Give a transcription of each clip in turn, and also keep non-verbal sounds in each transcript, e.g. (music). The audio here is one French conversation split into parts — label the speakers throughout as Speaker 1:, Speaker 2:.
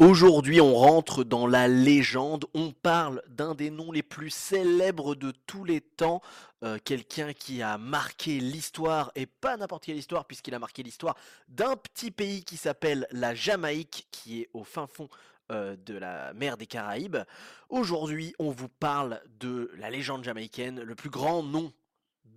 Speaker 1: Aujourd'hui, on rentre dans la légende, on parle d'un des noms les plus célèbres de tous les temps, euh, quelqu'un qui a marqué l'histoire, et pas n'importe quelle histoire, puisqu'il a marqué l'histoire d'un petit pays qui s'appelle la Jamaïque, qui est au fin fond euh, de la mer des Caraïbes. Aujourd'hui, on vous parle de la légende jamaïcaine, le plus grand nom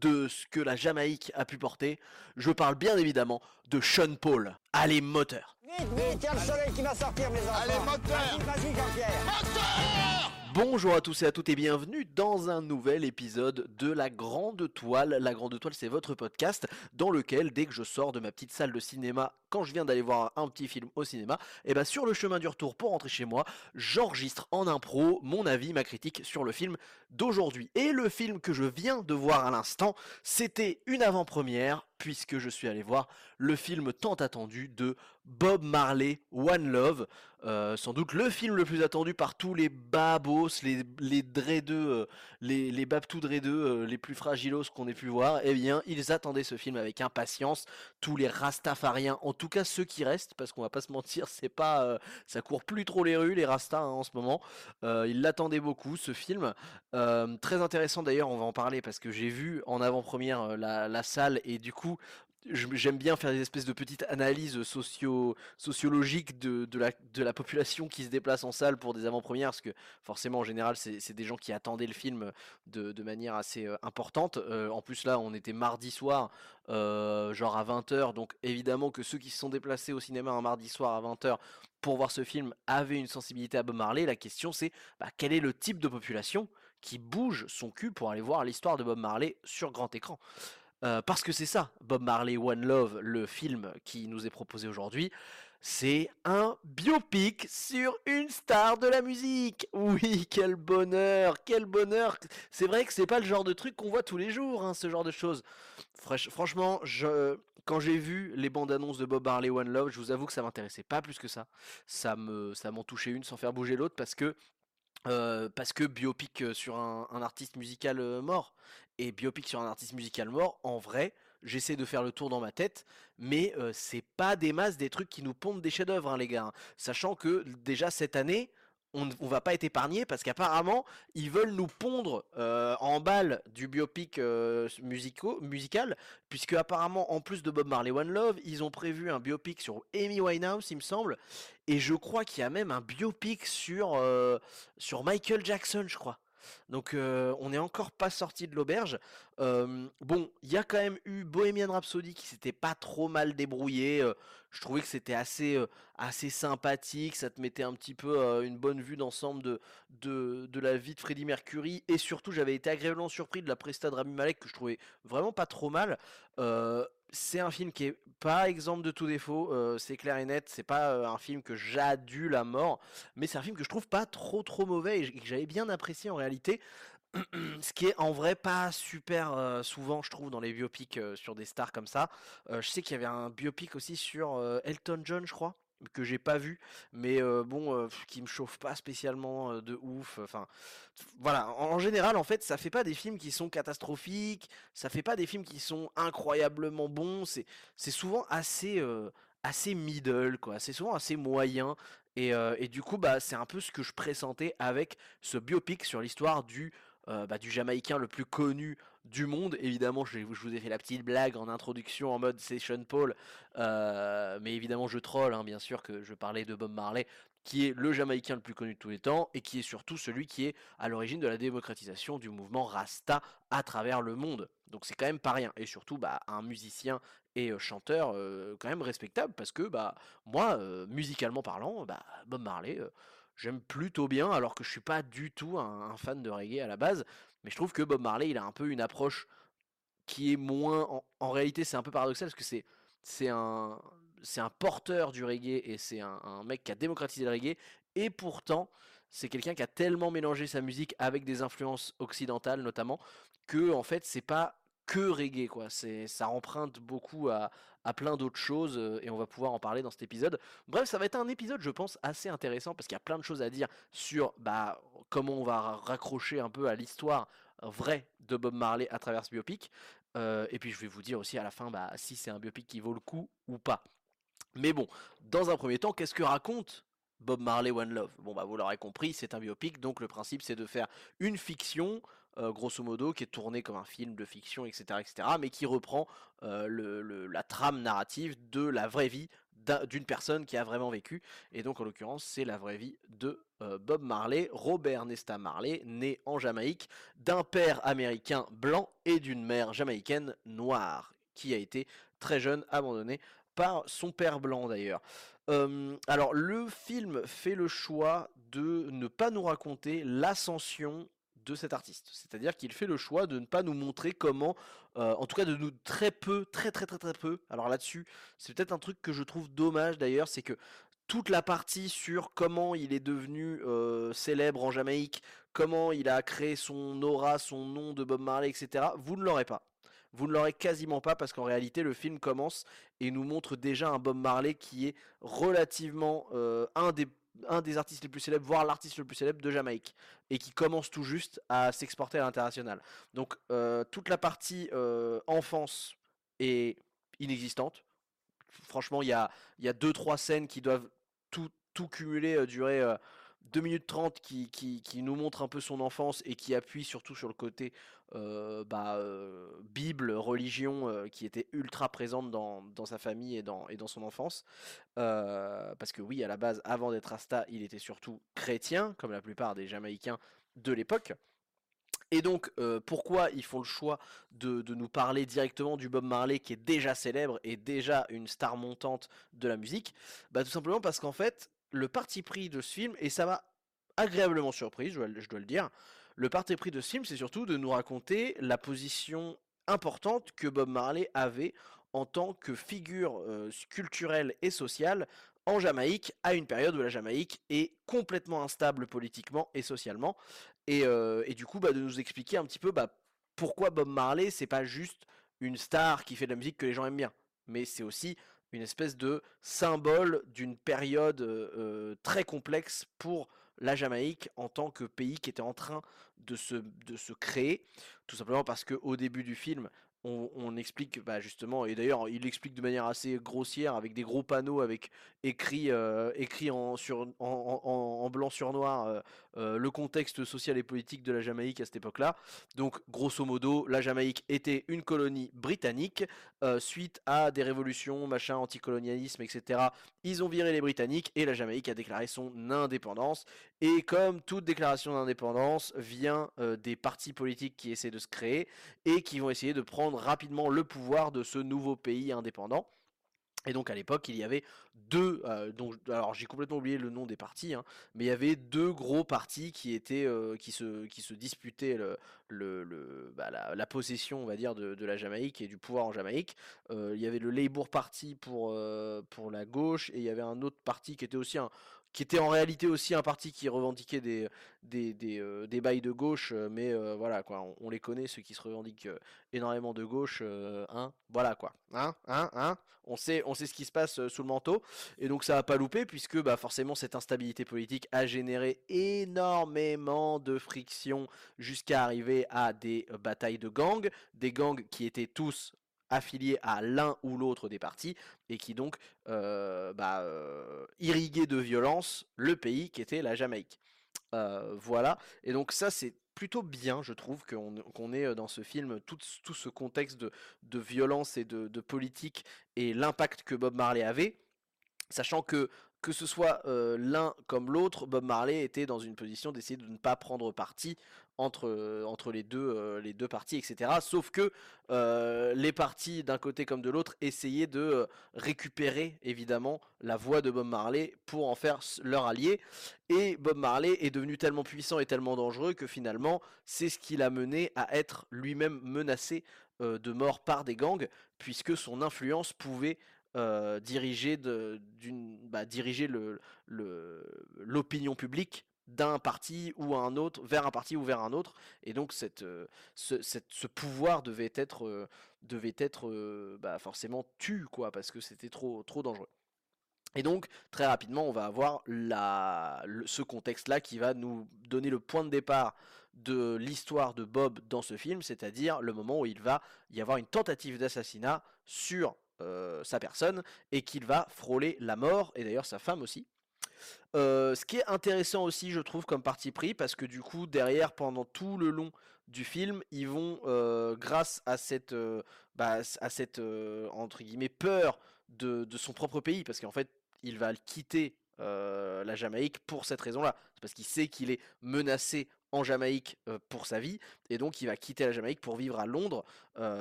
Speaker 1: de ce que la Jamaïque a pu porter. Je parle bien évidemment de Sean Paul. Allez, moteur
Speaker 2: Vite, vite, il y a le soleil qui va sortir, mes enfants.
Speaker 3: Allez, moteur
Speaker 2: Vas-y, vas-y, Jean-Pierre.
Speaker 1: Bonjour à tous et à toutes et bienvenue dans un nouvel épisode de La Grande Toile. La Grande Toile, c'est votre podcast dans lequel, dès que je sors de ma petite salle de cinéma, quand je viens d'aller voir un petit film au cinéma, et ben sur le chemin du retour pour rentrer chez moi, j'enregistre en impro mon avis, ma critique sur le film d'aujourd'hui. Et le film que je viens de voir à l'instant, c'était une avant-première puisque je suis allé voir le film tant attendu de Bob Marley, One Love, euh, sans doute le film le plus attendu par tous les babos, les, les euh, les, les euh, les plus fragilos qu'on ait pu voir, eh bien, ils attendaient ce film avec impatience, tous les rastafariens, en tout cas ceux qui restent, parce qu'on va pas se mentir, c'est pas, ça court plus trop les rues, les rastas, hein, en ce moment, ils l'attendaient beaucoup, ce film, très intéressant d'ailleurs, on va en parler, parce que j'ai vu en avant-première la, la salle, et du coup, j'aime bien faire des espèces de petites analyses socio sociologiques de, la, population qui se déplace en salle pour des avant-premières, parce que forcément en général c'est des gens qui attendaient le film de, de manière assez euh, importante. Euh, en plus là on était mardi soir, euh, genre à 20h, donc évidemment que ceux qui se sont déplacés au cinéma un mardi soir à 20h pour voir ce film avaient une sensibilité à Bob Marley. La question c'est bah, quel est le type de population qui bouge son cul pour aller voir l'histoire de Bob Marley sur grand écran? Euh, parce que c'est ça, Bob Marley One Love, le film qui nous est proposé aujourd'hui, c'est un biopic sur une star de la musique. (laughs) Oui, quel bonheur, quel bonheur. C'est vrai que c'est pas le genre de truc qu'on voit tous les jours, hein, ce genre de choses. Franchement, quand j'ai vu les bandes annonces de Bob Marley One Love, je vous avoue que ça m'intéressait pas plus que ça. Ça me, ça m'en touchait une sans faire bouger l'autre parce que euh, parce que biopic euh, sur un, artiste musical mort et biopic sur un artiste musical mort, en vrai, j'essaie de faire le tour dans ma tête, mais euh, c'est pas des masses des trucs qui nous pondent des chefs-d'œuvre, hein, les gars. hein. Sachant que déjà cette année, on, ne- va pas être épargné parce qu'apparemment ils veulent nous pondre euh, en balle du biopic euh, musical, puisque apparemment en plus de Bob Marley One Love, ils ont prévu un biopic sur Amy Winehouse, il me semble, et je crois qu'il y a même un biopic sur euh, sur Michael Jackson, je crois. Donc euh, on n'est encore pas sorti de l'auberge. Bon, il y a quand même eu Bohemian Rhapsody qui s'était pas trop mal débrouillé. euh, je trouvais que c'était assez, euh, assez sympathique. Ça te mettait un petit peu une bonne vue d'ensemble de, de, de la vie de Freddie Mercury. Et surtout, j'avais été agréablement surpris de la presta de Rami Malek que je trouvais vraiment pas trop mal. C'est un film qui est pas exemple de tout défaut, euh, c'est clair et net. C'est pas euh, un film que j'adule à mort, mais c'est un film que je trouve pas trop trop mauvais et que j'avais bien apprécié en réalité. (clears throat) Ce qui est en vrai pas super euh, souvent, je trouve, dans les biopics sur des stars comme ça. Je sais qu'il y avait un biopic aussi sur Elton John, je crois, que j'ai pas vu, mais euh, bon, euh, qui me chauffe pas spécialement euh, de ouf. Enfin, voilà. En, en général, en fait, ça fait pas des films qui sont catastrophiques, ça fait pas des films qui sont incroyablement bons. C'est, c'est souvent assez, euh, assez middle, quoi. C'est souvent assez moyen. Et, et du coup, bah, c'est un peu ce que je pressentais avec ce biopic sur l'histoire du euh, bah, du Jamaïcain le plus connu du monde. Évidemment, je, vous ai fait la petite blague en introduction en mode c'est Sean Paul, euh, mais évidemment je troll, hein, bien sûr que je parlais de Bob Marley, qui est le Jamaïcain le plus connu de tous les temps et qui est surtout celui qui est à l'origine de la démocratisation du mouvement Rasta à travers le monde. Donc c'est quand même pas rien. Et surtout, bah, un musicien et euh, chanteur quand même respectable parce que bah moi, musicalement parlant, Bob Marley. J'aime plutôt bien, alors que je suis pas du tout un, fan de reggae à la base, mais je trouve que Bob Marley, il a un peu une approche qui est moins. En, réalité, c'est un peu paradoxal parce que c'est c'est un c'est un porteur du reggae et c'est un, un mec qui a démocratisé le reggae, et pourtant c'est quelqu'un qui a tellement mélangé sa musique avec des influences occidentales notamment que en fait c'est pas que reggae quoi. C'est ça emprunte beaucoup à plein d'autres choses euh, et on va pouvoir en parler dans cet épisode. Bref, ça va être un épisode, je pense, assez intéressant parce qu'il y a plein de choses à dire sur bah, comment on va ra- raccrocher un peu à l'histoire vraie de Bob Marley à travers ce biopic. Euh, et puis je vais vous dire aussi à la fin bah, si c'est un biopic qui vaut le coup ou pas. Mais bon, dans un premier temps, qu'est-ce que raconte Bob Marley One Love? Bon bah vous l'aurez compris, c'est un biopic, donc le principe c'est de faire une fiction, euh, grosso modo, qui est tournée comme un film de fiction, etc., etc., mais qui reprend euh, la trame narrative de la vraie vie d'une personne qui a vraiment vécu. Et donc en l'occurrence, c'est la vraie vie de euh, Bob Marley, Robert Nesta Marley, né en Jamaïque, d'un père américain blanc et d'une mère jamaïcaine noire, qui a été très jeune abandonné par son père blanc d'ailleurs alors le film fait le choix de ne pas nous raconter l'ascension de cet artiste. C'est-à-dire qu'il fait le choix de ne pas nous montrer comment, en tout cas de nous très peu, très très très très peu. Alors là-dessus, c'est peut-être un truc que je trouve dommage d'ailleurs, c'est que toute la partie sur comment il est devenu célèbre en Jamaïque, comment il a créé son aura, son nom de Bob Marley, etc., vous ne l'aurez pas. Vous ne l'aurez quasiment pas parce qu'en réalité le film commence et nous montre déjà un Bob Marley qui est relativement euh, un des un des artistes les plus célèbres, voire l'artiste le plus célèbre de Jamaïque, et qui commence tout juste à s'exporter à l'international. Donc euh, toute la partie euh, enfance est inexistante. Franchement, il y a, y a deux trois scènes qui doivent tout, tout cumuler, durer 2 minutes 30 qui, qui, nous montre un peu son enfance et qui appuie surtout sur le côté euh, bah, euh, Bible, religion euh, qui était ultra présente dans, sa famille et dans, et dans son enfance. parce que oui, à la base, avant d'être Rasta, il était surtout chrétien, comme la plupart des Jamaïcains de l'époque. Et donc, pourquoi ils font le choix de, de, nous parler directement du Bob Marley qui est déjà célèbre et déjà une star montante de la musique? Bah tout simplement parce qu'en fait, le parti pris de ce film, et ça m'a agréablement surpris, je dois, le dire, le parti pris de ce film, c'est surtout de nous raconter la position importante que Bob Marley avait en tant que figure euh, culturelle et sociale en Jamaïque à une période où la Jamaïque est complètement instable politiquement et socialement. Et, euh, du coup bah, de nous expliquer un petit peu bah, pourquoi Bob Marley c'est pas juste une star qui fait de la musique que les gens aiment bien mais c'est aussi une espèce de symbole d'une période euh, très complexe pour la Jamaïque en tant que pays qui était en train de se, de se créer, tout simplement parce qu'au début du film, on, explique bah, justement, et d'ailleurs il explique de manière assez grossière avec des gros panneaux avec écrit, euh, écrit en, sur, en, blanc sur noir euh, euh, le contexte social et politique de la Jamaïque à cette époque-là. Donc grosso modo, la Jamaïque était une colonie britannique suite à des révolutions, machin, anticolonialisme, etc. Ils ont viré les Britanniques et la Jamaïque a déclaré son indépendance. Et comme toute déclaration d'indépendance vient des partis politiques qui essaient de se créer et qui vont essayer de prendre rapidement le pouvoir de ce nouveau pays indépendant. Et donc à l'époque, il y avait deux, euh, donc, alors j'ai complètement oublié le nom des partis, hein, mais il y avait deux gros partis qui étaient, euh, qui se, qui se disputaient le, le, bah, la, possession, on va dire, de, la Jamaïque et du pouvoir en Jamaïque. Euh, il y avait le Labour Party pour, pour la gauche et il y avait un autre parti qui était aussi un, qui était en réalité aussi un parti qui revendiquait des, des, euh, bails de gauche, euh, mais euh, voilà quoi, on, les connaît, ceux qui se revendiquent énormément de gauche, hein, voilà quoi, hein, hein, hein, on sait, ce qui se passe sous le manteau, et donc ça va pas louper, puisque bah, forcément cette instabilité politique a généré énormément de frictions jusqu'à arriver à des batailles de gangs, des gangs qui étaient tous affiliés à l'un ou l'autre des partis et qui donc euh, bah, euh, de violence le pays qui était la Jamaïque. Euh, voilà, et donc ça c'est plutôt bien, je trouve, qu'on ait dans ce film tout, ce contexte de, violence et de politique et l'impact que Bob Marley avait, sachant que que ce soit l'un comme l'autre, Bob Marley était dans une position d'essayer de ne pas prendre parti entre, entre les, deux, les deux parties, etc. Sauf que les partis d'un côté comme de l'autre essayaient de récupérer évidemment la voix de Bob Marley pour en faire leur allié. Et Bob Marley est devenu tellement puissant et tellement dangereux que finalement c'est ce qui l'a mené à être lui-même menacé de mort par des gangs, puisque son influence pouvait euh, diriger, bah, diriger le, l'opinion publique d'un parti ou un autre, vers un parti ou vers un autre. Et donc cette, euh, ce, ce, pouvoir devait être, euh, devait être bah, forcément tu, quoi, parce que c'était trop, trop dangereux. Et donc, très rapidement, on va avoir la, ce contexte-là qui va nous donner le point de départ de l'histoire de Bob dans ce film, c'est-à-dire le moment où il va y avoir une tentative d'assassinat sur euh, sa personne et qu'il va frôler la mort, et d'ailleurs sa femme aussi. ce qui est intéressant aussi, je trouve, comme parti pris, parce que du coup, derrière, pendant tout le long du film, ils vont, grâce à cette, bah, à cette entre guillemets peur de, son propre pays, parce qu'en fait, il va quitter la Jamaïque pour cette raison-là. Parce qu'il sait qu'il est menacé en Jamaïque pour sa vie et donc il va quitter la Jamaïque pour vivre à Londres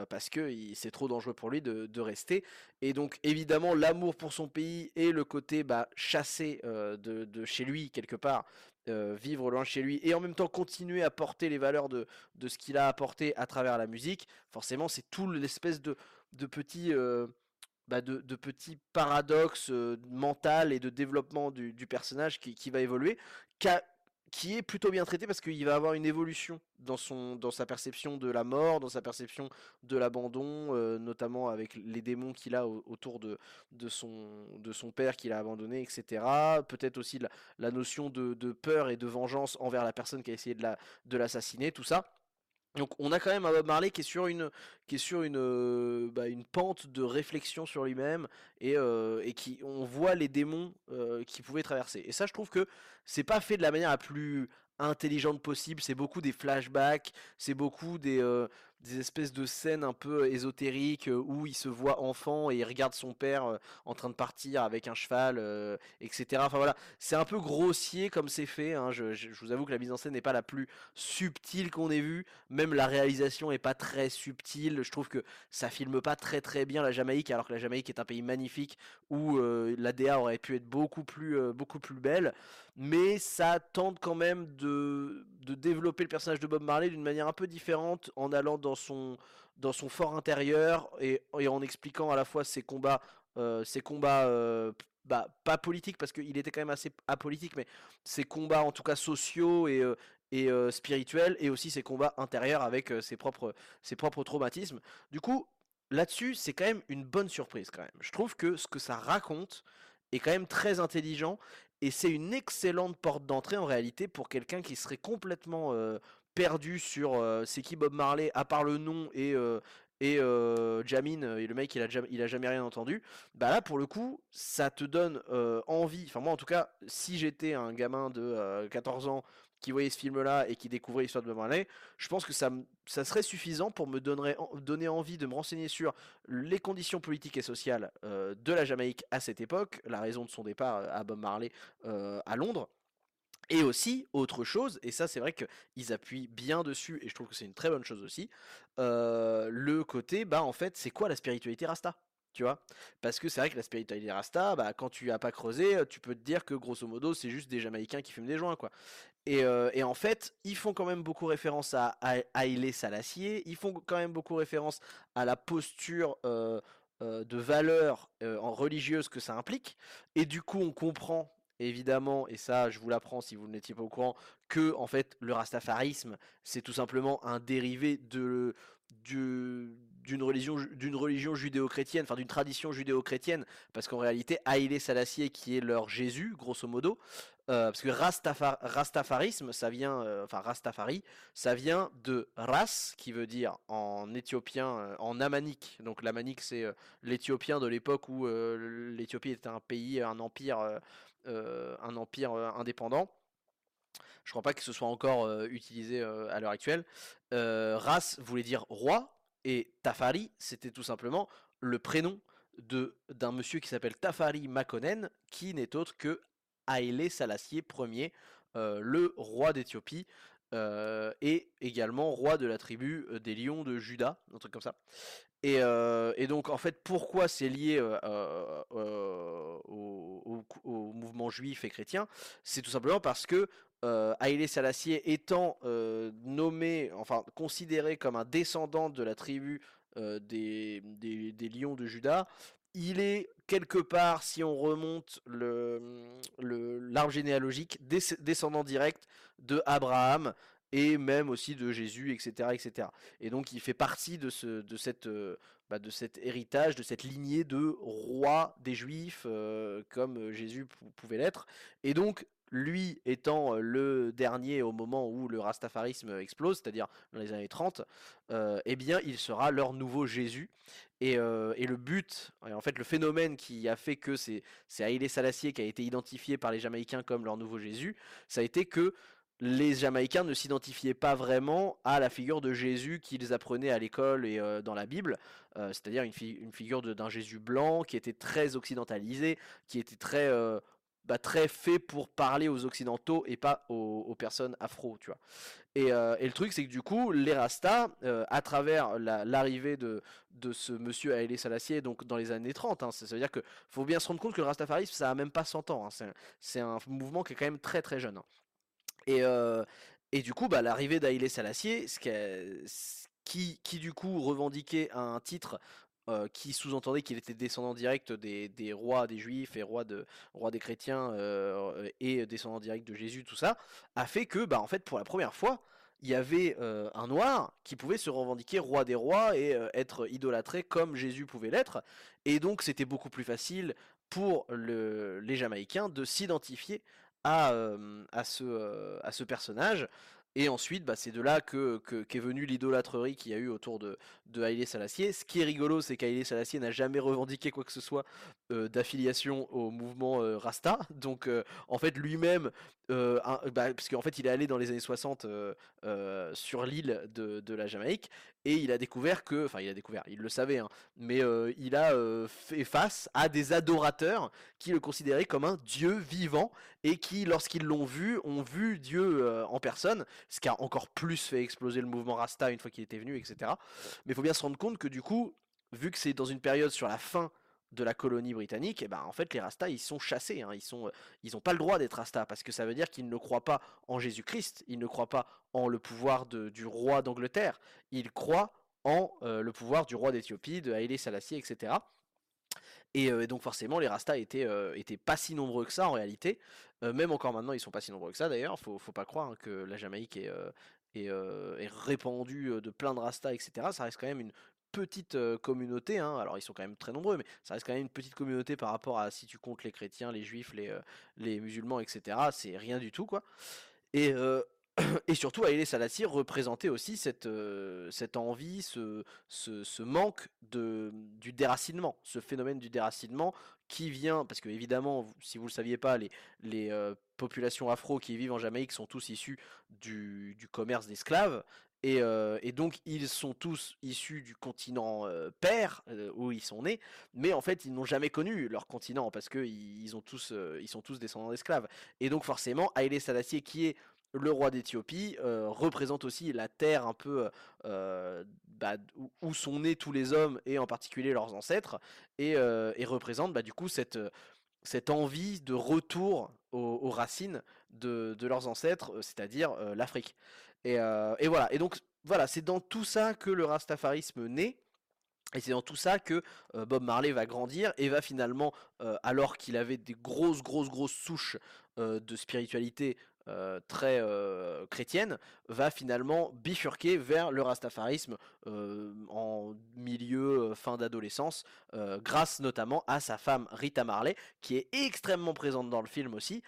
Speaker 1: parce que c'est trop dangereux pour lui de, rester et donc évidemment l'amour pour son pays et le côté bah, chassé de, chez lui quelque part vivre loin de chez lui et en même temps continuer à porter les valeurs de, ce qu'il a apporté à travers la musique forcément c'est tout l'espèce de, de petits bah, de, petits paradoxes mental et de développement du, personnage qui, va évoluer, qui est plutôt bien traité parce qu'il va avoir une évolution dans, son, dans sa perception de la mort, dans sa perception de l'abandon, euh, notamment avec les démons qu'il a autour de, son, père qu'il a abandonné, etc. Peut-être aussi la, notion de, peur et de vengeance envers la personne qui a essayé de l'assassiner, tout ça. Donc on a quand même un Bob Marley qui est sur une, qui est sur une, euh, bah, pente de réflexion sur lui-même et, euh, et, qui on voit les démons euh, qui pouvaient traverser. Et ça je trouve que c'est pas fait de la manière la plus intelligente possible, c'est beaucoup des flashbacks, c'est beaucoup des, des espèces de scènes un peu ésotériques où il se voit enfant et il regarde son père en train de partir avec un cheval, etc. Enfin voilà, c'est un peu grossier comme c'est fait. Hein. Je, vous avoue que la mise en scène n'est pas la plus subtile qu'on ait vue. Même la réalisation est pas très subtile. Je trouve que ça filme pas très très bien la Jamaïque, alors que la Jamaïque est un pays magnifique où l'ADA aurait pu être beaucoup plus beaucoup plus belle. Mais ça tente quand même de, de développer le personnage de Bob Marley d'une manière un peu différente en allant dans son, dans son fort intérieur et, en expliquant à la fois ses combats, euh, ses combats euh, bah, pas politiques parce qu'il était quand même assez apolitique, mais ses combats en tout cas sociaux et, euh, et spirituels et aussi ses combats intérieurs avec ses, propres, ses propres traumatismes. Du coup, là-dessus, c'est quand même une bonne surprise quand même. Je trouve que ce que ça raconte est quand même très intelligent et c'est une excellente porte d'entrée en réalité pour quelqu'un qui serait complètement perdu sur c'est qui Bob Marley à part le nom et et Jamin et le mec il a, jamais, il a jamais rien entendu. Bah là pour le coup ça te donne envie. Enfin moi en tout cas si j'étais un gamin de 14 ans qui voyait ce film là et qui découvrait l'histoire de Bob Marley je pense que ça, serait suffisant pour me donner, donner envie de me renseigner sur les conditions politiques et sociales de la Jamaïque à cette époque la raison de son départ à Bob Marley à Londres. Et aussi, autre chose, et ça c'est vrai qu'ils appuient bien dessus, et je trouve que c'est une très bonne chose aussi, le côté, bah en fait, c'est quoi la spiritualité Rasta? Tu vois Parce que c'est vrai que la spiritualité Rasta, bah, quand tu as pas creusé, tu peux te dire que grosso modo, c'est juste des Jamaïcains qui fument des joints, quoi. Et, et, en fait, ils font quand même beaucoup référence à, Haile Salacier, ils font quand même beaucoup référence à la posture de valeur en religieuse que ça implique, et du coup, on comprend évidemment, et ça je vous l'apprends si vous n'étiez pas au courant, que en fait le rastafarisme c'est tout simplement un dérivé de, d'une religion, d'une religion judéo-chrétienne, enfin d'une tradition judéo-chrétienne, parce qu'en réalité Haïlé Salassier qui est leur Jésus, grosso modo, euh, parce que rastafarisme, ça vient, euh, enfin Rastafari, ça vient de Ras, qui veut dire en éthiopien, euh, en amanique. Donc l'amanique, c'est l'éthiopien de l'époque où l'Éthiopie était un pays, un empire un empire indépendant. Je crois pas que ce soit encore euh, utilisé à l'heure actuelle. Ras voulait dire roi et Tafari, c'était tout simplement le prénom de d'un monsieur qui s'appelle Tafari Makonnen, qui n'est autre que Haile Salassier Ier, le roi d'Éthiopie, et également roi de la tribu des lions de Juda, un truc comme ça. Et, donc, en fait, pourquoi c'est lié au, mouvement juif et chrétien? C'est tout simplement parce que Haïlé Salassier étant nommé, enfin considéré comme un descendant de la tribu des, des, lions de Juda, il est quelque part, si on remonte l'arbre généalogique, descendant direct de Abraham, et même aussi de Jésus, etc., etc. Et donc il fait partie de, ce, de, cette, euh, bah, de cet héritage, de cette lignée de roi des Juifs, euh, comme Jésus pouvait l'être. Et donc lui étant le dernier au moment où le rastafarisme explose, c'est-à-dire dans les années 30, eh bien il sera leur nouveau Jésus. Et, le but, en fait le phénomène qui a fait que c'est Haïlé Salassier qui a été identifié par les Jamaïcains comme leur nouveau Jésus, ça a été que les Jamaïcains ne s'identifiaient pas vraiment à la figure de Jésus qu'ils apprenaient à l'école et dans la Bible, c'est-à-dire une, figure d'un Jésus blanc qui était très occidentalisé, qui était très bah, très fait pour parler aux occidentaux et pas aux, personnes afro, tu vois. Euh, et, le truc, c'est que du coup, les Rastas, euh, à travers l'arrivée de, de ce monsieur Haile Salassier, donc dans les années 30, hein, ça, veut dire que faut bien se rendre compte que le Rastafarisme, ça a même pas 100 ans. Hein, c'est un, mouvement qui est quand même très très jeune. Hein. Et, euh, et du coup, bah, l'arrivée d'Haile Salassier, ce qui, qui, du coup revendiquait un titre euh, qui sous-entendait qu'il était descendant direct des, rois des juifs et roi, de, roi des chrétiens euh, et descendant direct de Jésus, tout ça, a fait que, bah, en fait, pour la première fois, il y avait euh, un noir qui pouvait se revendiquer roi des rois et être idolâtré comme Jésus pouvait l'être. Et donc, c'était beaucoup plus facile pour les Jamaïcains de s'identifier à ce personnage et ensuite, bah, c'est de là que, qu'est venue l'idolâtrerie qu'il y a eu autour de, de Haile Salassier. Ce qui est rigolo, c'est qu'Haile Salassier n'a jamais revendiqué quoi que ce soit euh, d'affiliation au mouvement euh, Rasta. Donc, euh, en fait, lui-même, bah, parce qu'en fait, il est allé dans les années 60 sur l'île de, la Jamaïque et il a découvert que, enfin, il a découvert, il le savait, hein, mais il a fait face à des adorateurs qui le considéraient comme un dieu vivant et qui, lorsqu'ils l'ont vu, ont vu Dieu en personne ce qui a encore plus fait exploser le mouvement Rasta une fois qu'il était venu, etc. Mais il faut bien se rendre compte que du coup, vu que c'est dans une période sur la fin de la colonie britannique, et eh ben en fait les Rastas ils sont chassés, hein. ils sont, ils n'ont pas le droit d'être Rastas parce que ça veut dire qu'ils ne croient pas en Jésus-Christ, ils ne croient pas en le pouvoir du roi d'Angleterre, ils croient en euh, le pouvoir du roi d'Éthiopie, de Haïlé Selassie, etc. Euh, et, donc forcément les Rastas étaient, euh, étaient pas si nombreux que ça en réalité. Euh, même encore maintenant ils sont pas si nombreux que ça d'ailleurs. Faut, faut pas croire hein, que la Jamaïque est, est, est, répandue de plein de Rastas, etc. Ça reste quand même une petite communauté. Hein. Alors ils sont quand même très nombreux, mais ça reste quand même une petite communauté par rapport à si tu comptes les chrétiens, les juifs, les, les musulmans, etc. C'est rien du tout quoi. Et (clears throat) et surtout, Haile Selassie représentait aussi cette, euh, envie, ce, manque du déracinement, ce phénomène du déracinement qui vient, parce que évidemment, si vous ne le saviez pas, les, euh, populations afro qui vivent en Jamaïque sont tous issus du, du commerce d'esclaves, et, euh, et, donc ils sont tous issus du continent père où ils sont nés, mais en fait ils n'ont jamais connu leur continent parce que ils, sont tous descendants d'esclaves. Et donc forcément, Haile Selassie qui est le roi d'Éthiopie euh, représente aussi la terre un peu euh, bah, où, sont nés tous les hommes et en particulier leurs ancêtres et, euh, représente bah, du coup cette envie de retour aux, racines de, leurs ancêtres, c'est-à-dire l'Afrique. Et, et, voilà. Et donc voilà, c'est dans tout ça que le rastafarisme naît. Et c'est dans tout ça que Bob Marley va grandir et va finalement, alors qu'il avait des grosses, grosses, grosses souches de spiritualité euh, très euh, chrétienne va finalement bifurquer vers le rastafarisme euh, en milieu fin d'adolescence grâce notamment à sa femme Rita Marley qui est extrêmement présente dans le film aussi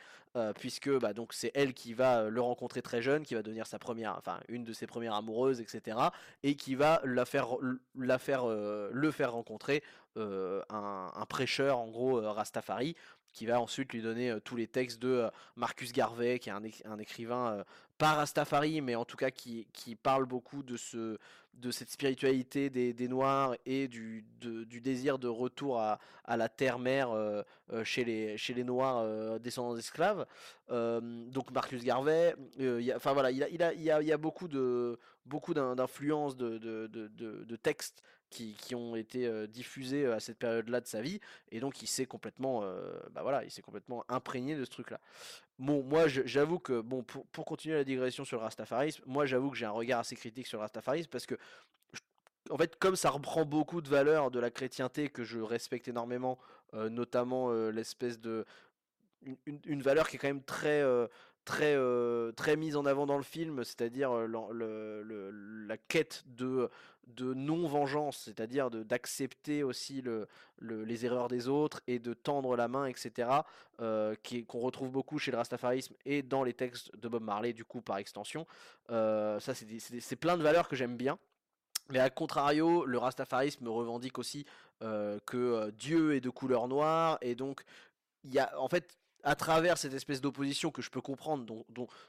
Speaker 1: puisque bah, donc c'est elle qui va le rencontrer très jeune qui va devenir sa première enfin une de ses premières amoureuses etc et qui va la faire la faire le faire rencontrer un, un, prêcheur en gros Rastafari qui va ensuite lui donner euh, tous les textes de euh, Marcus Garvey, qui est un, écrivain euh, pas Rastafari, mais en tout cas qui, parle beaucoup de, ce, de cette spiritualité des, Noirs et du, du, désir de retour à, la terre-mère chez, les, chez les Noirs descendants d'esclaves. donc Marcus Garvey, enfin voilà, il, a, il, a, il y a beaucoup de beaucoup d'influences de, textes qui, ont été euh, diffusés euh, à cette période-là de sa vie, et donc il s'est complètement, euh, bah voilà, il s'est complètement imprégné de ce truc-là. Bon, moi j'avoue que, bon, pour, continuer la digression sur le rastafarisme, moi j'avoue que j'ai un regard assez critique sur le rastafarisme, parce que, en fait, comme ça reprend beaucoup de valeurs de la chrétienté que je respecte énormément, notamment l'espèce de... Une, valeur qui est quand même très très, très mise en avant dans le film, c'est-à-dire la quête de, de non-vengeance, c'est-à-dire d'accepter aussi le, les erreurs des autres et de tendre la main, etc., qu'on retrouve beaucoup chez le rastafarisme et dans les textes de Bob Marley, du coup, par extension. ça, c'est plein de valeurs que j'aime bien. Mais à contrario, le rastafarisme revendique aussi que Dieu est de couleur noire et donc il y a en fait à travers cette espèce d'opposition que je peux comprendre,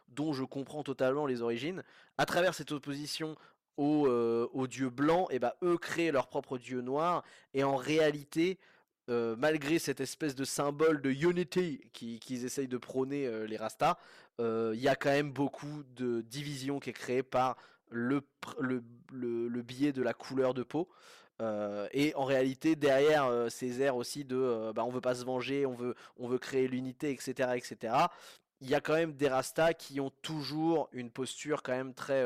Speaker 1: dont, je comprends totalement les origines, à travers cette opposition aux, euh, dieux blancs, et eh ben, eux créent leur propre dieu noir, et en réalité, euh, malgré cette espèce de symbole de unity qu'ils essayent de prôner euh, les Rastas, il y a quand même beaucoup de division qui est créée par le biais de la couleur de peau. Euh, et en réalité, derrière euh, ces airs aussi de euh, bah, on veut pas se venger, on veut, on veut créer l'unité, etc., etc., il y a quand même des Rastas qui ont toujours une posture quand même très,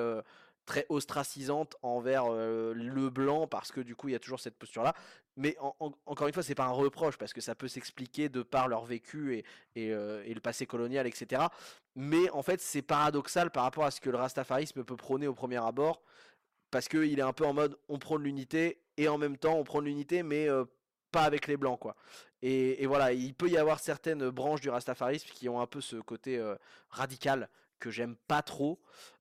Speaker 1: très ostracisante envers le blanc parce que du coup il y a toujours cette posture là. Mais encore une fois, c'est pas un reproche parce que ça peut s'expliquer de par leur vécu et, et, et, le passé colonial, etc. Mais en fait, c'est paradoxal par rapport à ce que le rastafarisme peut prôner au premier abord parce qu'il est un peu en mode on prône l'unité et en même temps on prend l'unité mais euh, pas avec les blancs quoi. Et, voilà, il peut y avoir certaines branches du rastafarisme qui ont un peu ce côté euh, radical que j'aime pas trop.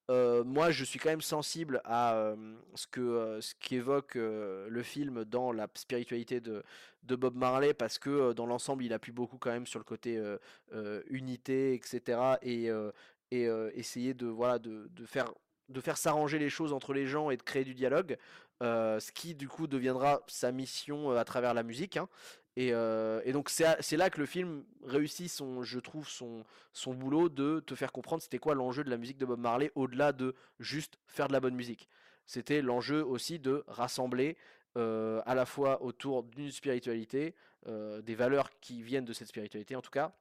Speaker 1: Euh, moi, je suis quand même sensible à ce que qu'évoque le film dans la spiritualité de, Bob Marley parce que dans l'ensemble, il appuie beaucoup quand même sur le côté unité, etc. Et, essayer de voilà de faire de faire s'arranger les choses entre les gens et de créer du dialogue, euh, ce qui du coup deviendra sa mission euh, à travers la musique. Hein. Euh, et, donc c'est là que le film réussit son, je trouve, son, son boulot de te faire comprendre c'était quoi l'enjeu de la musique de Bob Marley au-delà de juste faire de la bonne musique. C'était l'enjeu aussi de rassembler à la fois autour d'une spiritualité, des valeurs qui viennent de cette spiritualité en tout cas,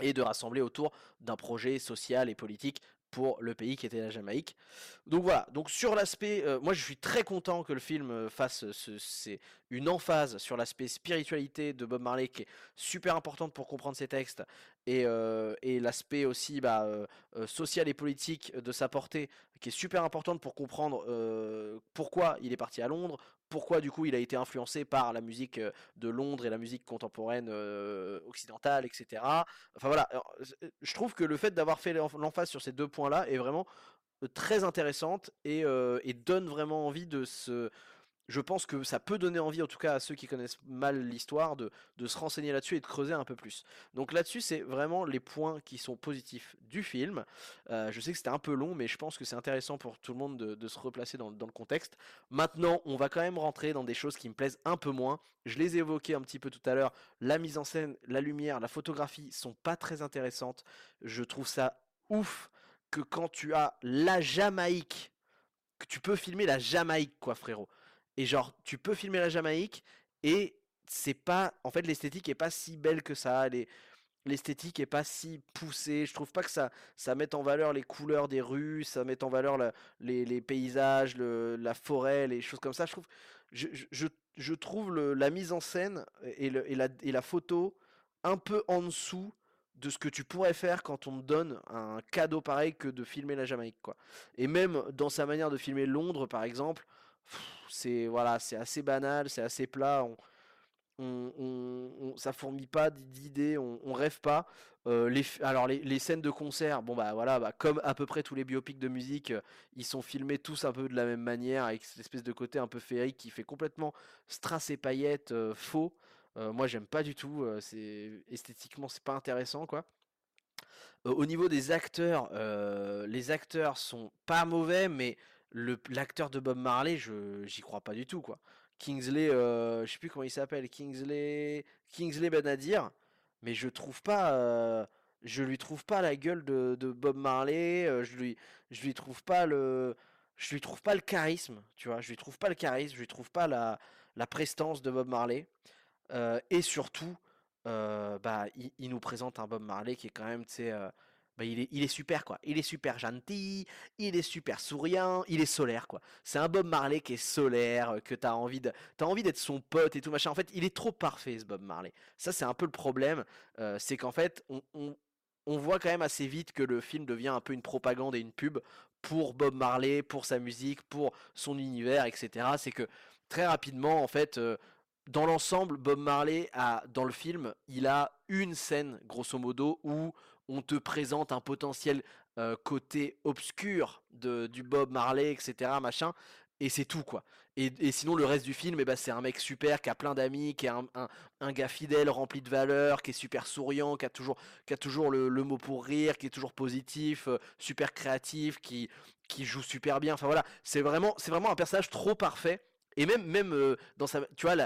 Speaker 1: et de rassembler autour d'un projet social et politique pour le pays qui était la Jamaïque. Donc voilà, donc sur l'aspect, euh, moi je suis très content que le film euh, fasse ce, c'est une emphase sur l'aspect spiritualité de Bob Marley qui est super importante pour comprendre ses textes et, euh, et l'aspect aussi bah, social et politique de sa portée qui est super importante pour comprendre pourquoi il est parti à Londres, pourquoi du coup il a été influencé par la musique de Londres et la musique contemporaine occidentale, etc. Enfin voilà, je trouve que le fait d'avoir fait l'emphase sur ces deux points-là est vraiment très intéressante et, donne vraiment envie de se je pense que ça peut donner envie, en tout cas à ceux qui connaissent mal l'histoire, de, se renseigner là-dessus et de creuser un peu plus. Donc là-dessus, c'est vraiment les points qui sont positifs du film. Euh, je sais que c'était un peu long, mais je pense que c'est intéressant pour tout le monde de, se replacer dans, le contexte. Maintenant, on va quand même rentrer dans des choses qui me plaisent un peu moins. Je les ai évoquées un petit peu tout à l'heure. La mise en scène, la lumière, la photographie sont pas très intéressantes. Je trouve ça ouf que quand tu as la Jamaïque, que tu peux filmer la Jamaïque, quoi, frérot et genre, tu peux filmer la Jamaïque et c'est pas. En fait, l'esthétique est pas si belle que ça. L'esthétique est pas si poussée. Je trouve pas que ça, ça mette en valeur les couleurs des rues, ça met en valeur les, paysages, la forêt, les choses comme ça. Je trouve, je, trouve la mise en scène et, la, et la photo un peu en dessous de ce que tu pourrais faire quand on te donne un cadeau pareil que de filmer la Jamaïque quoi. Et même dans sa manière de filmer Londres par exemple, c'est voilà, c'est assez banal, c'est assez plat. On, on, ça fournit pas d'idées, on, rêve pas. Euh, les, alors les, scènes de concert, bon bah voilà, bah, comme à peu près tous les biopics de musique, euh, ils sont filmés tous un peu de la même manière avec cette espèce de côté un peu féerique qui fait complètement strass et paillettes euh, faux. moi j'aime pas du tout, c'est esthétiquement c'est pas intéressant quoi. au niveau des acteurs, les acteurs sont pas mauvais, mais l'acteur de Bob Marley, je j'y crois pas du tout quoi. Kingsley, euh, je sais plus comment il s'appelle, Kingsley, Kingsley Benadir, mais je trouve pas, euh, je lui trouve pas la gueule de, Bob Marley, euh, je lui, je lui trouve pas le, je lui trouve pas le charisme, tu vois, je lui trouve pas le charisme, je lui trouve pas la, la prestance de Bob Marley, et surtout, bah, il, il, nous présente un Bob Marley qui est quand même, tu sais bah, il, est, super quoi. Il est super gentil, il est super souriant, il est solaire quoi. C'est un Bob Marley qui est solaire, que t'as envie de, as envie d'être son pote et tout machin. En fait, il est trop parfait ce Bob Marley. Ça c'est un peu le problème, euh, c'est qu'en fait on, on voit quand même assez vite que le film devient un peu une propagande et une pub pour Bob Marley, pour sa musique, pour son univers, etc. C'est que très rapidement, en fait, euh, dans l'ensemble, Bob Marley a, dans le film, il a une scène, grosso modo, où on te présente un potentiel côté obscur de, du Bob Marley, etc. Machin, et c'est tout quoi. Et, sinon le reste du film, eh ben, c'est un mec super qui a plein d'amis, qui est un, gars fidèle, rempli de valeurs, qui est super souriant, qui a toujours, qui a toujours le, mot pour rire, qui est toujours positif, super créatif, qui, qui joue super bien. Enfin voilà, c'est vraiment, c'est vraiment un personnage trop parfait et même, euh, dans sa. Tu vois,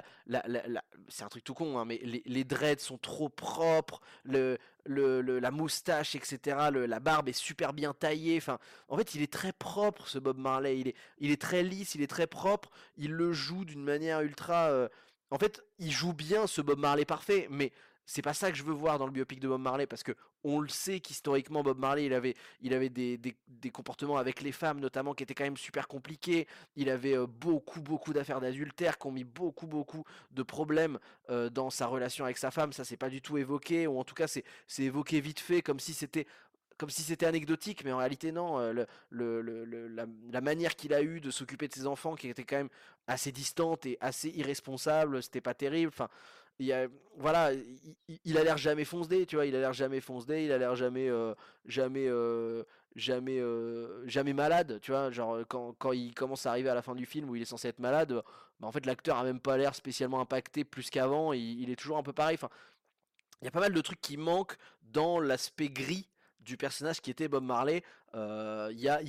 Speaker 1: c'est un truc tout con, hein, mais les, les, dreads sont trop propres, le, la moustache, etc. la barbe est super bien taillée. Enfin, en fait, il est très propre, ce Bob Marley. Il est, il est très lisse, il est très propre. Il le joue d'une manière ultra. Euh, en fait, il joue bien ce Bob Marley parfait, mais c'est pas ça que je veux voir dans le biopic de Bob Marley parce que on le sait qu'historiquement Bob Marley il avait, il avait des, comportements avec les femmes notamment qui étaient quand même super compliqués. Il avait euh, beaucoup beaucoup d'affaires d'adultère qui ont mis beaucoup beaucoup de problèmes euh, dans sa relation avec sa femme. Ça c'est pas du tout évoqué ou en tout cas c'est évoqué vite fait comme si c'était comme si c'était anecdotique, mais en réalité non. Euh, le, la, manière qu'il a eu de s'occuper de ses enfants, qui était quand même assez distante et assez irresponsable, c'était pas terrible. Enfin, il a, voilà, il, a l'air jamais foncé, tu vois, il a l'air jamais foncé, il a l'air jamais, euh, jamais, euh, jamais, euh, jamais malade, tu vois, genre quand, quand, il commence à arriver à la fin du film où il est censé être malade, bah, en fait l'acteur a même pas l'air spécialement impacté plus qu'avant, il, est toujours un peu pareil, il y a pas mal de trucs qui manquent dans l'aspect gris du personnage qui était Bob Marley. Il y a,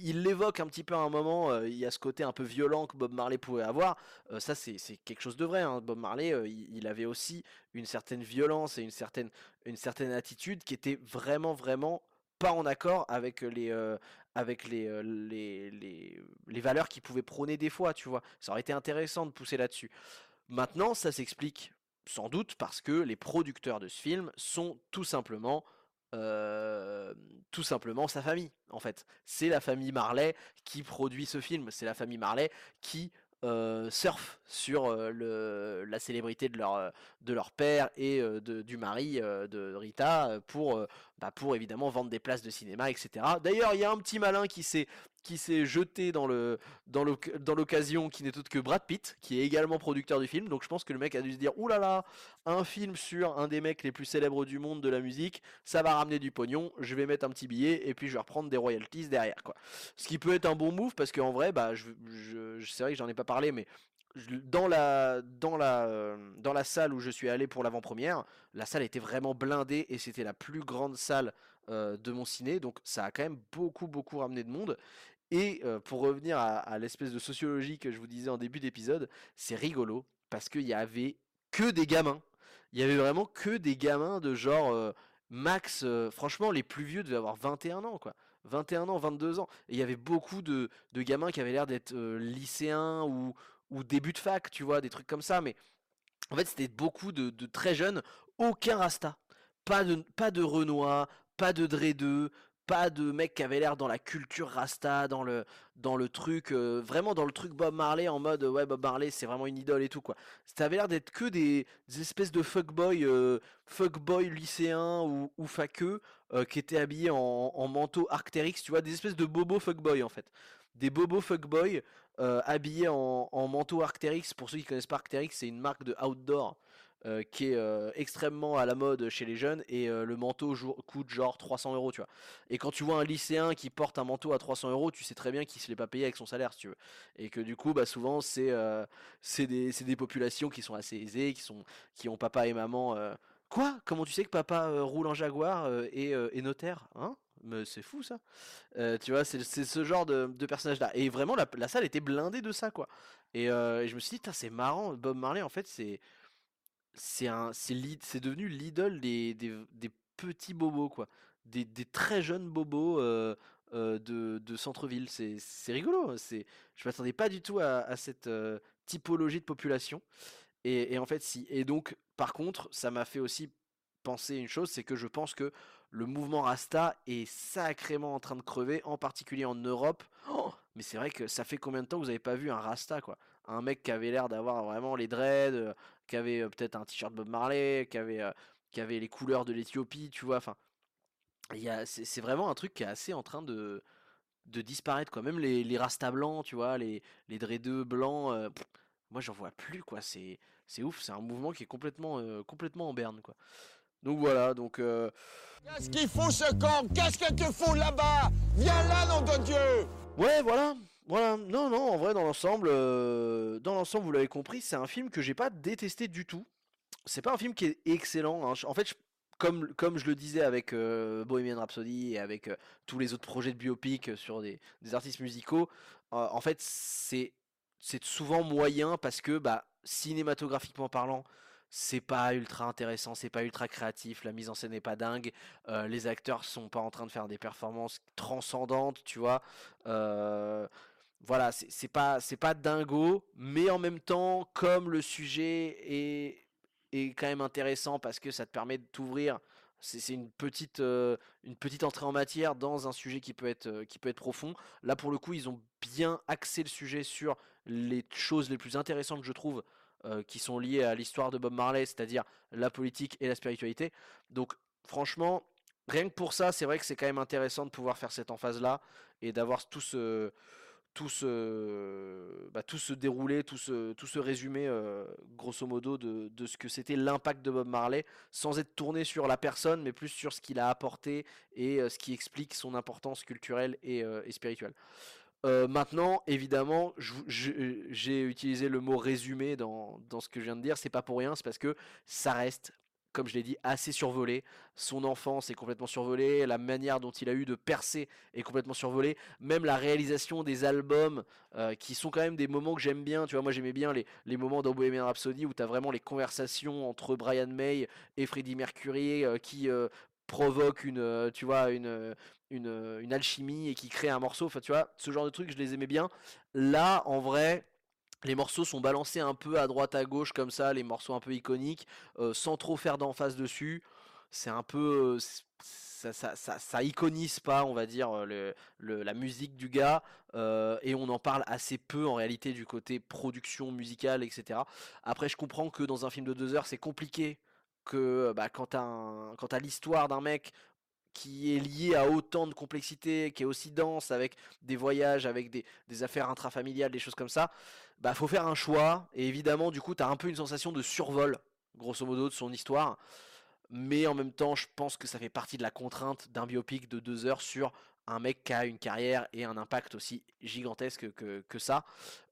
Speaker 1: il l'évoque un petit peu à un moment, euh, il y a ce côté un peu violent que Bob Marley pouvait avoir. Euh, ça, c'est quelque chose de vrai. Hein. Bob Marley, euh, il, avait aussi une certaine violence et une certaine, une certaine attitude qui était vraiment, vraiment pas en accord avec les, avec les, les, les, valeurs qu'il pouvait prôner des fois, tu vois. Ça aurait été intéressant de pousser là-dessus. Maintenant, ça s'explique sans doute parce que les producteurs de ce film sont tout simplement tout simplement sa famille en fait. C'est la famille Marley qui produit ce film, c'est la famille Marley qui surfe sur le, la célébrité de leur, de leur père et de, du mari de Rita pour, bah, pour évidemment vendre des places de cinéma, etc. D'ailleurs, il y a un petit malin qui s'est qui s'est jeté dans l'occasion qui n'est autre que Brad Pitt qui est également producteur du film donc je pense que le mec a dû se dire oulala là là, un film sur un des mecs les plus célèbres du monde de la musique ça va ramener du pognon je vais mettre un petit billet et puis je vais reprendre des royalties derrière quoi ce qui peut être un bon move parce qu'en vrai bah je, je c'est vrai que j'en ai pas parlé mais dans la, dans, la, euh, dans la salle où je suis allé pour l'avant-première, la salle était vraiment blindée et c'était la plus grande salle euh, de mon ciné, donc ça a quand même beaucoup beaucoup ramené de monde. Et euh, pour revenir à, l'espèce de sociologie que je vous disais en début d'épisode, c'est rigolo parce qu'il y avait que des gamins. Il y avait vraiment que des gamins de genre max, franchement les plus vieux devaient avoir 21 ans quoi. 21 ans, 22 ans. Et il y avait beaucoup de, de gamins qui avaient l'air d'être lycéens ou, ou début de fac, tu vois, des trucs comme ça. Mais en fait, c'était beaucoup de, très jeunes, aucun rasta. Pas de, pas de Renoir, pas de Dre pas de mec qui avait l'air dans la culture rasta, dans le, dans le truc, euh, vraiment dans le truc Bob Marley, en mode ouais, Bob Marley, c'est vraiment une idole et tout quoi. Ça avait l'air d'être que des, espèces de fuckboy, euh, fuckboy lycéens ou, ou faqueux euh, qui étaient habillés en, manteau Arcteryx, tu vois, des espèces de bobos fuckboy en fait. Des bobos fuckboy euh, habillé en, manteau Arcteryx. Pour ceux qui connaissent pas Arcteryx, c'est une marque de outdoor euh, qui est euh, extrêmement à la mode chez les jeunes et le manteau coûte genre 300 euros, tu vois. Et quand tu vois un lycéen qui porte un manteau à 300 euros, tu sais très bien qu'il se l'est pas payé avec son salaire, si tu veux. Et que du coup, bah souvent c'est des, populations qui sont assez aisées, qui ont papa et maman. Quoi? Comment tu sais que papa roule en Jaguar et notaire Hein? Mais c'est fou ça. Euh, tu vois, c'est ce genre de, personnage là. Et vraiment, la, salle était blindée de ça, quoi. Et, euh, je me suis dit, c'est marrant. Bob Marley, en fait, c'est c'est un c'est devenu l'idole des, des, petits bobos, quoi. Des, très jeunes bobos euh, de, de centre-ville. C'est rigolo. Hein. C'est je m'attendais pas du tout à, cette typologie de population. Et, et en fait, si. Et donc, par contre, ça m'a fait aussi penser une chose, c'est que je pense que le mouvement Rasta est sacrément en train de crever, en particulier en Europe. Oh, mais c'est vrai que ça fait combien de temps que vous n'avez pas vu un Rasta, quoi? Un mec qui avait l'air d'avoir vraiment les dreads, euh, qui avait euh, peut-être un t-shirt Bob Marley, qui avait, euh, qui avait les couleurs de l'Éthiopie, tu vois. Enfin, c'est vraiment un truc qui est assez en train de, de disparaître, quoi. Même les, les rastas blancs, tu vois, les, les dreadeux blancs, moi j'en vois plus, quoi. C'est, ouf, c'est un mouvement qui est complètement, complètement en berne, quoi. Donc voilà, donc euh,
Speaker 2: Qu'est-ce qu'il fout ce camp Qu'est-ce que tu fous là-bas? Viens là, nom de Dieu
Speaker 1: ouais, voilà, voilà. Non, non, en vrai, dans l'ensemble, euh, dans l'ensemble, vous l'avez compris, c'est un film que j'ai pas détesté du tout. C'est pas un film qui est excellent. hein. En fait, je- comme, comme je le disais avec euh, Bohemian Rhapsody et avec euh, tous les autres projets de biopic sur des, des artistes musicaux, euh, en fait, c'est c'est souvent moyen parce que bah, cinématographiquement parlant, c'est pas ultra intéressant, c'est pas ultra créatif, la mise en scène n'est pas dingue, euh, les acteurs sont pas en train de faire des performances transcendantes, tu vois. euh, voilà, c'est pas, c'est pas dingo, mais en même temps, comme le sujet est, est quand même intéressant parce que ça te permet de t'ouvrir, c'est une petite, euh, une petite entrée en matière dans un sujet qui peut être, qui peut être profond. Là, pour le coup, ils ont bien axé le sujet sur les choses les plus intéressantes, je trouve, euh, qui sont liées à l'histoire de Bob Marley, c'est-à-dire la politique et la spiritualité. Donc, franchement, rien que pour ça, c'est vrai que c'est quand même intéressant de pouvoir faire cette emphase-là et d'avoir tout ce tout se, bah, tout se dérouler, tout se, tout se résumer, euh, grosso modo, de, ce que c'était l'impact de Bob Marley, sans être tourné sur la personne, mais plus sur ce qu'il a apporté et euh, ce qui explique son importance culturelle et spirituelle. Euh, maintenant, évidemment, j'ai utilisé le mot résumé dans, dans ce que je viens de dire, c'est pas pour rien, c'est parce que ça reste, comme je l'ai dit, assez survolé. Son enfance est complètement survolée, la manière dont il a eu de percer est complètement survolée, même la réalisation des albums, euh, qui sont quand même des moments que j'aime bien, tu vois, moi j'aimais bien les, les moments dans Bohemian Rhapsody où tu as vraiment les conversations entre Brian May et Freddie Mercury euh, qui provoquent une, euh, tu vois, une, euh, euh, une alchimie et qui créent un morceau, enfin tu vois, ce genre de trucs je les aimais bien. Là, en vrai... Les morceaux sont balancés un peu à droite à gauche comme ça, les morceaux un peu iconiques, sans trop faire d'emphase dessus. C'est un peu, ça, ça, ça, ça iconise pas, on va dire, le, la musique du gars, et on en parle assez peu en réalité du côté production musicale, etc. Après, je comprends que dans un film de deux heures, c'est compliqué que bah, quand t'as t'as l'histoire d'un mec qui est lié à autant de complexité, qui est aussi dense, avec des voyages, avec des, des affaires intrafamiliales, des choses comme ça, bah faut faire un choix. Et évidemment, du coup, tu as un peu une sensation de survol, grosso modo, de son histoire. Mais en même temps, je pense que ça fait partie de la contrainte d'un biopic de deux heures sur un mec qui a une carrière et un impact aussi gigantesque que, ça.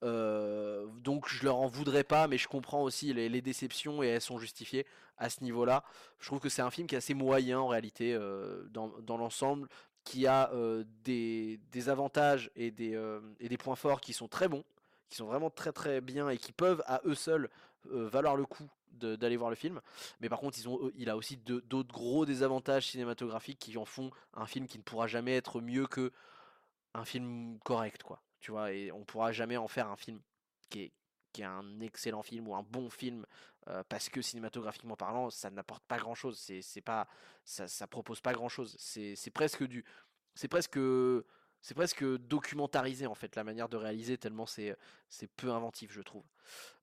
Speaker 1: Euh, donc je leur en voudrais pas, mais je comprends aussi les, déceptions et elles sont justifiées à ce niveau-là. Je trouve que c'est un film qui est assez moyen en réalité euh, dans, l'ensemble, qui a euh, des, avantages et des, points forts qui sont très bons, qui sont vraiment très très bien et qui peuvent à eux seuls valoir le coup d'aller voir le film. Mais par contre, ils ont, eux, il a aussi d'autres gros désavantages cinématographiques qui en font un film qui ne pourra jamais être mieux que un film correct, quoi. Tu vois, et on pourra jamais en faire un film qui est, qui est un excellent film ou un bon film euh, parce que cinématographiquement parlant, ça n'apporte pas grand-chose. C'est c'est pas, ça, propose pas grand-chose. C'est c'est presque du, c'est presque, c'est presque documentarisé en fait la manière de réaliser tellement c'est peu inventif, je trouve.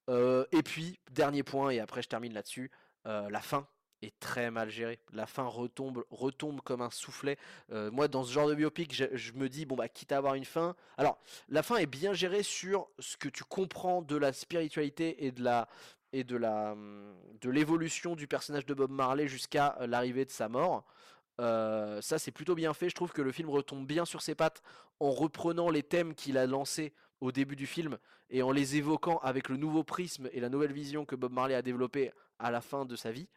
Speaker 1: Euh, et puis dernier point et après je termine là-dessus, euh, la fin est très mal gérée. La fin retombe, retombe comme un soufflet. Euh, moi, dans ce genre de biopic, je, je me dis, bon, bah, quitte à avoir une fin. Alors, la fin est bien gérée sur ce que tu comprends de la spiritualité et de la et de la hum, de l'évolution du personnage de Bob Marley jusqu'à l'arrivée de sa mort. Ça, c'est plutôt bien fait. Je trouve que le film retombe bien sur ses pattes en reprenant les thèmes qu'il a lancés au début du film et en les évoquant avec le nouveau prisme et la nouvelle vision que Bob Marley a développé à la fin de sa vie.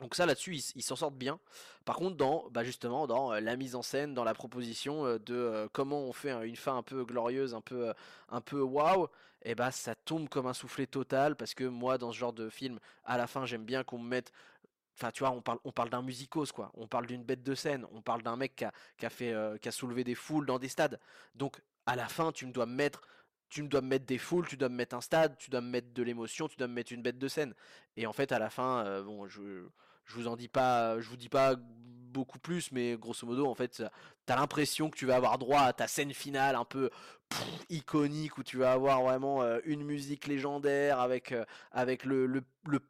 Speaker 1: Donc ça là-dessus ils s'en sortent bien. Par contre dans bah justement dans euh, la mise en scène, dans la proposition euh, de euh, comment on fait un- une fin un peu glorieuse, un peu un peu waouh, et bah ça tombe comme un soufflet total parce que moi dans ce genre de film, à la fin j'aime bien qu'on me mette Enfin, tu vois, on parle, on parle d'un musicos, quoi. On parle d'une bête de scène. On parle d'un mec qui a, qui a fait, qui a soulevé des foules dans des stades. Donc, à la fin, tu me dois mettre des foules, tu dois me mettre un stade, tu dois me mettre de l'émotion, tu dois me mettre une bête de scène. Et en fait, à la fin, euh, bon, je, je vous en dis pas, je vous dis pas beaucoup plus, mais grosso modo, en fait, t'as l'impression que tu vas avoir droit à ta scène finale un peu iconique où tu vas avoir vraiment euh, une musique légendaire avec, euh, avec le, le,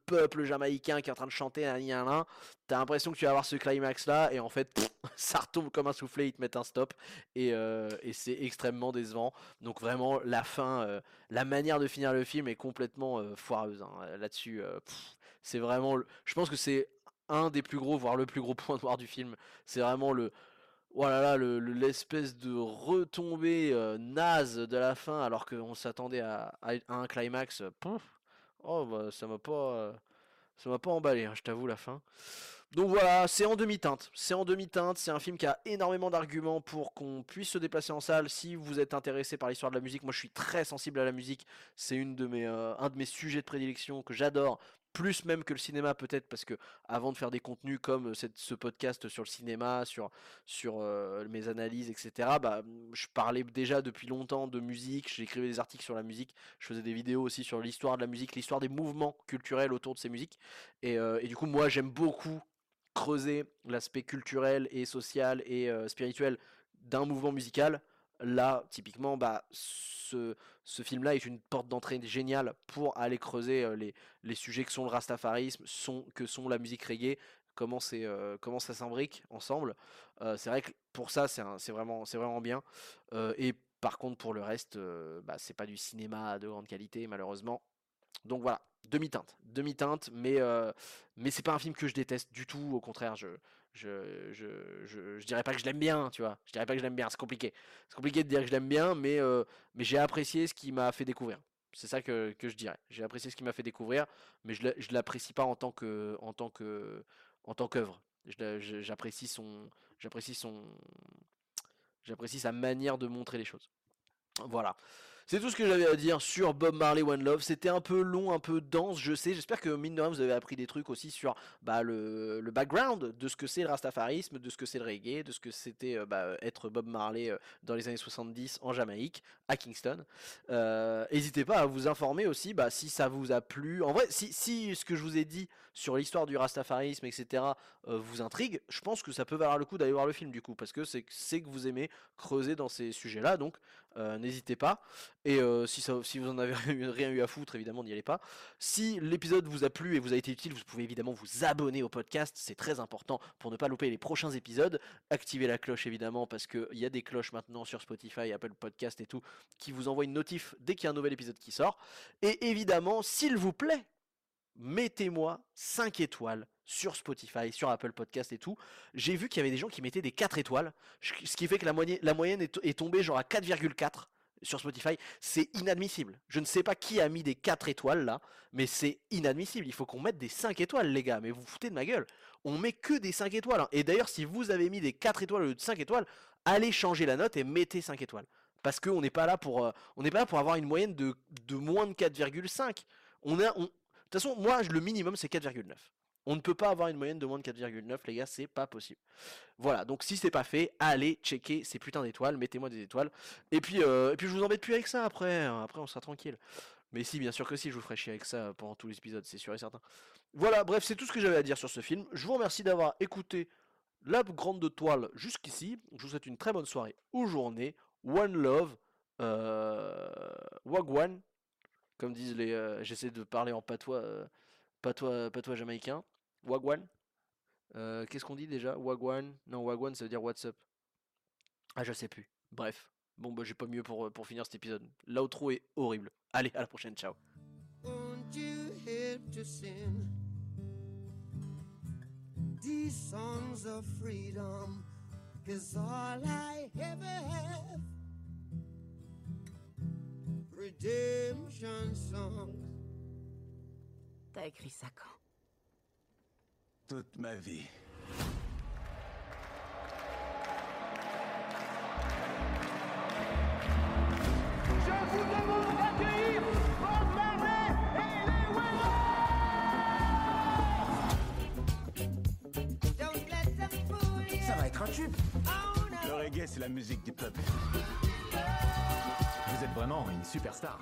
Speaker 1: peuple jamaïcain qui est en train de chanter un un T'as l'impression que tu vas avoir ce climax là et en fait (laughs) ça retombe comme un soufflet, ils te mettent un stop et, euh, et c'est extrêmement décevant. Donc vraiment la fin, la manière de finir le film est complètement foireuse hein. là-dessus. c'est vraiment, je pense que c'est un des plus gros, voire le plus gros (laughs) point noir du film. C'est vraiment le, oh l'espèce de retombée euh, naze de la fin, alors qu'on s'attendait à, un climax. oh bah ça m'a pas, euh, ça m'a pas emballé, hein, je t'avoue la fin. Donc voilà, c'est en demi-teinte. C'est en demi-teinte, c'est un film qui a énormément d'arguments pour qu'on puisse se déplacer en salle. Si vous êtes intéressé par l'histoire de la musique, moi je suis très sensible à la musique. C'est euh, un de mes sujets de prédilection que j'adore plus même que le cinéma peut-être parce que avant de faire des contenus comme ce podcast sur le cinéma, sur, sur mes analyses, etc. Bah, je parlais déjà depuis longtemps de musique, j'écrivais des articles sur la musique, je faisais des vidéos aussi sur l'histoire de la musique, l'histoire des mouvements culturels autour de ces musiques. Et, et du coup, moi, j'aime beaucoup creuser l'aspect culturel et social et spirituel d'un mouvement musical. Là, typiquement, bah, ce, ce film-là est une porte d'entrée géniale pour aller creuser euh, les, les, sujets que sont le rastafarisme, que sont la musique reggae, comment, c'est, euh, comment ça s'imbrique ensemble. Euh, c'est vrai que pour ça, c'est, c'est, vraiment, c'est vraiment bien. et par contre, pour le reste, bah, c'est pas du cinéma de grande qualité, malheureusement. Donc voilà, demi-teinte, demi-teinte, mais, mais c'est pas un film que je déteste du tout, au contraire, je, je, je, je, dirais pas que je l'aime bien, tu vois. Je dirais pas que je l'aime bien, c'est compliqué. C'est compliqué de dire que je l'aime bien, mais, euh, mais j'ai apprécié ce qui m'a fait découvrir. C'est ça que, je dirais. J'ai apprécié ce qui m'a fait découvrir, mais je, je l'apprécie pas en tant que que qu'œuvre. J'apprécie son son j'apprécie sa manière de montrer les choses. Voilà. C'est tout ce que j'avais à dire sur Bob Marley One Love. C'était un peu long, un peu dense, je sais. J'espère que mine de rien, vous avez appris des trucs aussi sur bah, le, background de ce que c'est le rastafarisme, de ce que c'est le reggae, de ce que c'était euh, bah, être Bob Marley euh, dans les années 70 en Jamaïque, à Kingston. Euh, n'hésitez pas à vous informer aussi bah, si ça vous a plu. En vrai, si, si ce que je vous ai dit sur l'histoire du rastafarisme, etc., vous intrigue, je pense que ça peut valoir le coup d'aller voir le film du coup, parce que c'est que vous aimez creuser dans ces sujets-là. Donc, n'hésitez pas. Et si, ça, si vous en avez (laughs) rien eu à foutre, évidemment, n'y allez pas. Si l'épisode vous a plu et vous a été utile, vous pouvez évidemment vous abonner au podcast, c'est très important pour ne pas louper les prochains épisodes. Activez la cloche évidemment parce qu'il y a des cloches maintenant sur Spotify, Apple Podcast et tout qui vous envoient une notif dès qu'il y a un nouvel épisode qui sort. Et évidemment, s'il vous plaît, mettez-moi 5 étoiles sur Spotify, sur Apple Podcast et tout. J'ai vu qu'il y avait des gens qui mettaient des 4 étoiles, ce qui fait que la moyenne, est, tombée genre à 4,4 sur Spotify, c'est inadmissible. Je ne sais pas qui a mis des 4 étoiles là, mais c'est inadmissible. Il faut qu'on mette des 5 étoiles, les gars. Mais vous, vous foutez de ma gueule. On met que des 5 étoiles. Hein. Et d'ailleurs, si vous avez mis des 4 étoiles ou de 5 étoiles, allez changer la note et mettez 5 étoiles. Parce qu'on n'est pas là pour, euh, on n'est pas là pour avoir une moyenne de, de moins de 4,5. On a. De toute façon, moi, le minimum, c'est 4,9. On ne peut pas avoir une moyenne de moins de 4,9, les gars, c'est pas possible. Voilà, donc si c'est pas fait, allez checker ces putains d'étoiles, mettez-moi des étoiles. Et puis, euh, et puis je vous embête plus avec ça après, hein. après on sera tranquille. Mais si, bien sûr que si, je vous ferai chier avec ça pendant tous les épisodes, c'est sûr et certain. Voilà, bref, c'est tout ce que j'avais à dire sur ce film. Je vous remercie d'avoir écouté la grande toile jusqu'ici. Je vous souhaite une très bonne soirée ou journée. One love, euh, wagwan, comme disent les. Euh, j'essaie de parler en patois, euh, patois, patois jamaïcain. Wagwan. Euh, qu'est-ce qu'on dit déjà? Wagwan? Non, Wagwan, ça veut dire what's up. Ah, je sais plus. Bref. Bon, bah, j'ai pas mieux pour, finir cet épisode. L'outro est horrible. Allez, à la prochaine. Ciao. These songs of freedom? Is all I ever have. Redemption songs. T'as écrit ça quand? Toute ma vie. Je vous demande d'accueillir Bob Marley et les Ça va être un tube. Le reggae, c'est la musique du peuple. Vous êtes vraiment une superstar.